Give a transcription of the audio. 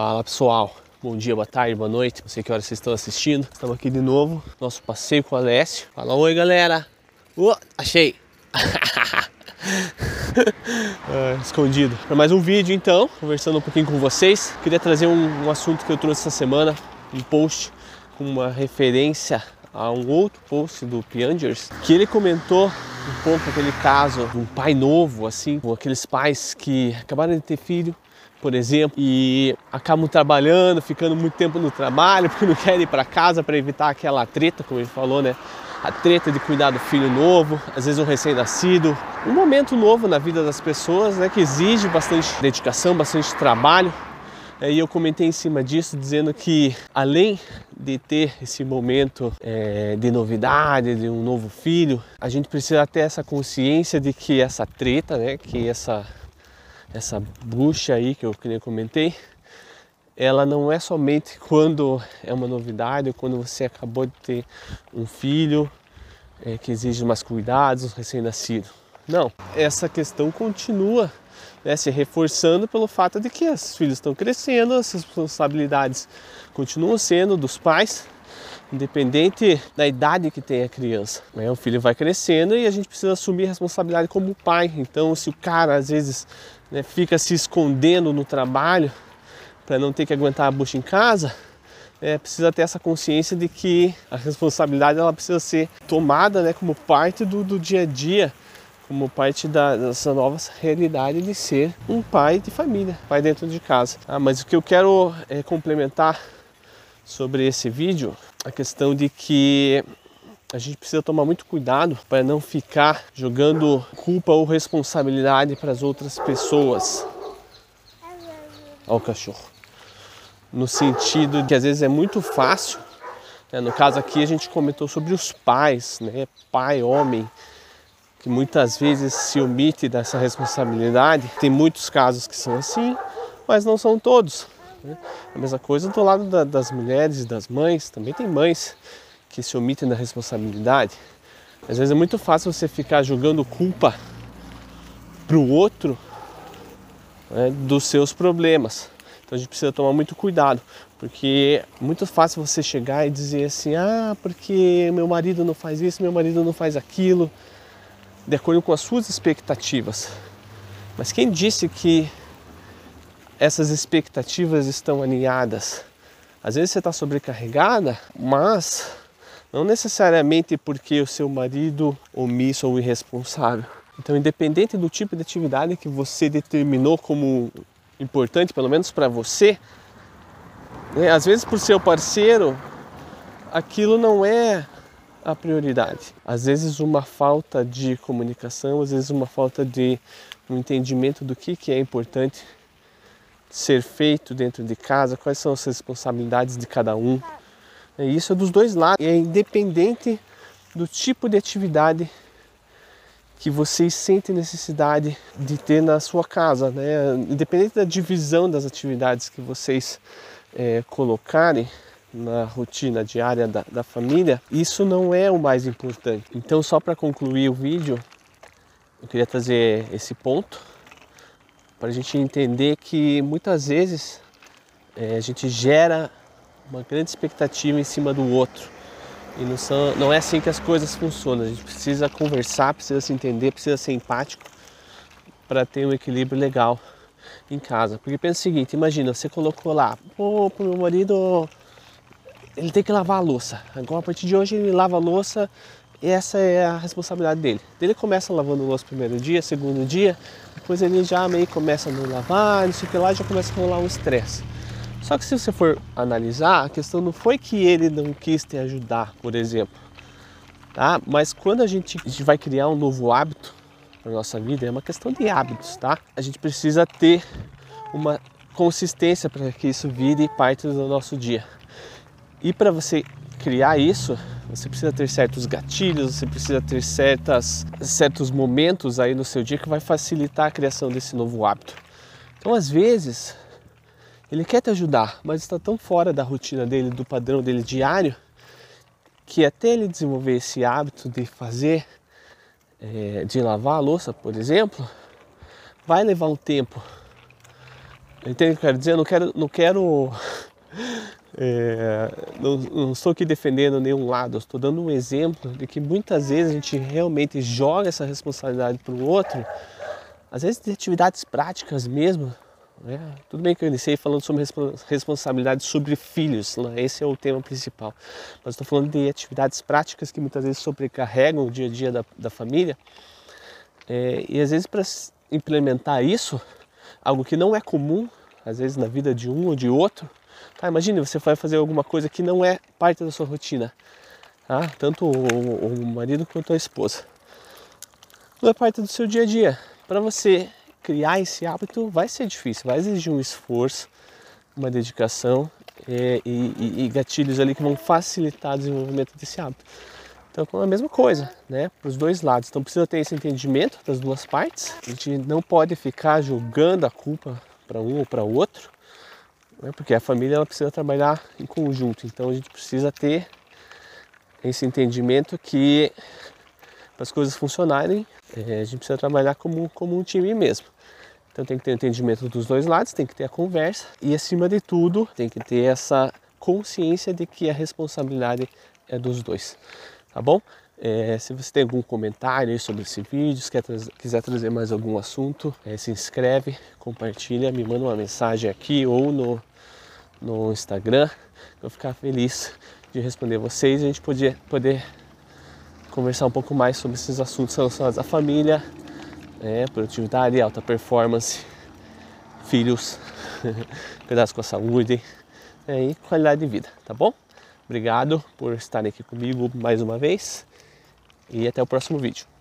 Fala pessoal, bom dia, boa tarde, boa noite, não sei que horas vocês estão assistindo. Estamos aqui de novo, nosso passeio com o Alessio. Fala oi galera! Uh, achei! é, escondido. Para mais um vídeo então, conversando um pouquinho com vocês. Queria trazer um, um assunto que eu trouxe essa semana, um post com uma referência a um outro post do Piangers, que ele comentou um pouco aquele caso de um pai novo, assim, com aqueles pais que acabaram de ter filho, por exemplo, e acabam trabalhando, ficando muito tempo no trabalho, porque não querem ir para casa para evitar aquela treta, como ele falou, né? A treta de cuidar do filho novo, às vezes um recém-nascido, um momento novo na vida das pessoas, né? Que exige bastante dedicação, bastante trabalho. E eu comentei em cima disso, dizendo que além de ter esse momento é, de novidade, de um novo filho, a gente precisa ter essa consciência de que essa treta, né, que essa essa bucha aí que eu, que eu comentei, ela não é somente quando é uma novidade, ou quando você acabou de ter um filho é, que exige mais cuidados, um recém-nascido. Não, essa questão continua né, se reforçando pelo fato de que os filhos estão crescendo, as responsabilidades continuam sendo dos pais, independente da idade que tem a criança. Né? O filho vai crescendo e a gente precisa assumir a responsabilidade como pai. Então, se o cara às vezes né, fica se escondendo no trabalho para não ter que aguentar a bucha em casa, é, precisa ter essa consciência de que a responsabilidade ela precisa ser tomada né, como parte do, do dia a dia como parte da, dessa nova realidade de ser um pai de família, pai dentro de casa. Ah, mas o que eu quero é, complementar sobre esse vídeo, a questão de que a gente precisa tomar muito cuidado para não ficar jogando culpa ou responsabilidade para as outras pessoas. Olha o cachorro. No sentido de às vezes é muito fácil. Né? No caso aqui a gente comentou sobre os pais, né? Pai, homem, que muitas vezes se omite dessa responsabilidade. Tem muitos casos que são assim, mas não são todos. Né? A mesma coisa do lado da, das mulheres e das mães, também tem mães que se omitem da responsabilidade. Às vezes é muito fácil você ficar jogando culpa para o outro né, dos seus problemas. Então a gente precisa tomar muito cuidado, porque é muito fácil você chegar e dizer assim: ah, porque meu marido não faz isso, meu marido não faz aquilo de acordo com as suas expectativas. Mas quem disse que essas expectativas estão alinhadas? Às vezes você está sobrecarregada, mas não necessariamente porque o seu marido omisso ou irresponsável. Então, independente do tipo de atividade que você determinou como importante, pelo menos para você, né, às vezes por seu parceiro, aquilo não é a prioridade. Às vezes uma falta de comunicação, às vezes uma falta de um entendimento do que, que é importante ser feito dentro de casa, quais são as responsabilidades de cada um. E isso é dos dois lados, é independente do tipo de atividade que vocês sentem necessidade de ter na sua casa, né? Independente da divisão das atividades que vocês é, colocarem, na rotina diária da, da família, isso não é o mais importante. Então, só para concluir o vídeo, eu queria trazer esse ponto para a gente entender que muitas vezes é, a gente gera uma grande expectativa em cima do outro. E não, são, não é assim que as coisas funcionam. A gente precisa conversar, precisa se entender, precisa ser empático para ter um equilíbrio legal em casa. Porque pensa o seguinte, imagina, você colocou lá, pô, pro meu marido ele tem que lavar a louça. Agora, a partir de hoje, ele lava a louça e essa é a responsabilidade dele. Ele começa lavando louça primeiro dia, segundo dia, depois ele já meio começa a não lavar, não sei o que lá, já começa a rolar um estresse. Só que se você for analisar, a questão não foi que ele não quis te ajudar, por exemplo, tá? Mas quando a gente, a gente vai criar um novo hábito na nossa vida, é uma questão de hábitos, tá? A gente precisa ter uma consistência para que isso vire parte do nosso dia. E para você criar isso, você precisa ter certos gatilhos, você precisa ter certas, certos momentos aí no seu dia que vai facilitar a criação desse novo hábito. Então, às vezes, ele quer te ajudar, mas está tão fora da rotina dele, do padrão dele diário, que até ele desenvolver esse hábito de fazer, é, de lavar a louça, por exemplo, vai levar um tempo Entende o que eu quero dizer? Eu não quero, não quero é, não, não, estou aqui defendendo nenhum lado, estou dando um exemplo de que muitas vezes a gente realmente joga essa responsabilidade para o outro, às vezes de atividades práticas mesmo. Né? Tudo bem que eu iniciei falando sobre responsabilidade sobre filhos, né? esse é o tema principal, mas estou falando de atividades práticas que muitas vezes sobrecarregam o dia a dia da, da família. É, e às vezes para implementar isso, algo que não é comum, às vezes na vida de um ou de outro, Tá, imagine você vai fazer alguma coisa que não é parte da sua rotina. Tá? Tanto o, o marido quanto a esposa. Não é parte do seu dia a dia. Para você criar esse hábito vai ser difícil, vai exigir um esforço, uma dedicação é, e, e, e, gatilhos ali que vão facilitar o desenvolvimento desse hábito. Então é a mesma coisa, né? Para os dois lados. Então precisa ter esse entendimento das duas partes. A gente não pode ficar jogando a culpa para um ou para o outro né? porque a família ela precisa trabalhar em conjunto, então a gente precisa ter esse entendimento que para as coisas funcionarem é, a gente precisa trabalhar como, como um time mesmo. Então tem que ter entendimento dos dois lados, tem que ter a conversa e acima de tudo tem que ter essa consciência de que a responsabilidade é dos dois, tá bom? É, se você tem algum comentário sobre esse vídeo, se quer trazer, quiser trazer mais algum assunto, é, se inscreve, compartilha, me manda uma mensagem aqui ou no, no Instagram. Eu vou ficar feliz de responder vocês e a gente poder, poder conversar um pouco mais sobre esses assuntos relacionados à família, é, produtividade, alta performance, filhos, cuidados com a saúde é, e qualidade de vida, tá bom? Obrigado por estarem aqui comigo mais uma vez e até o próximo vídeo.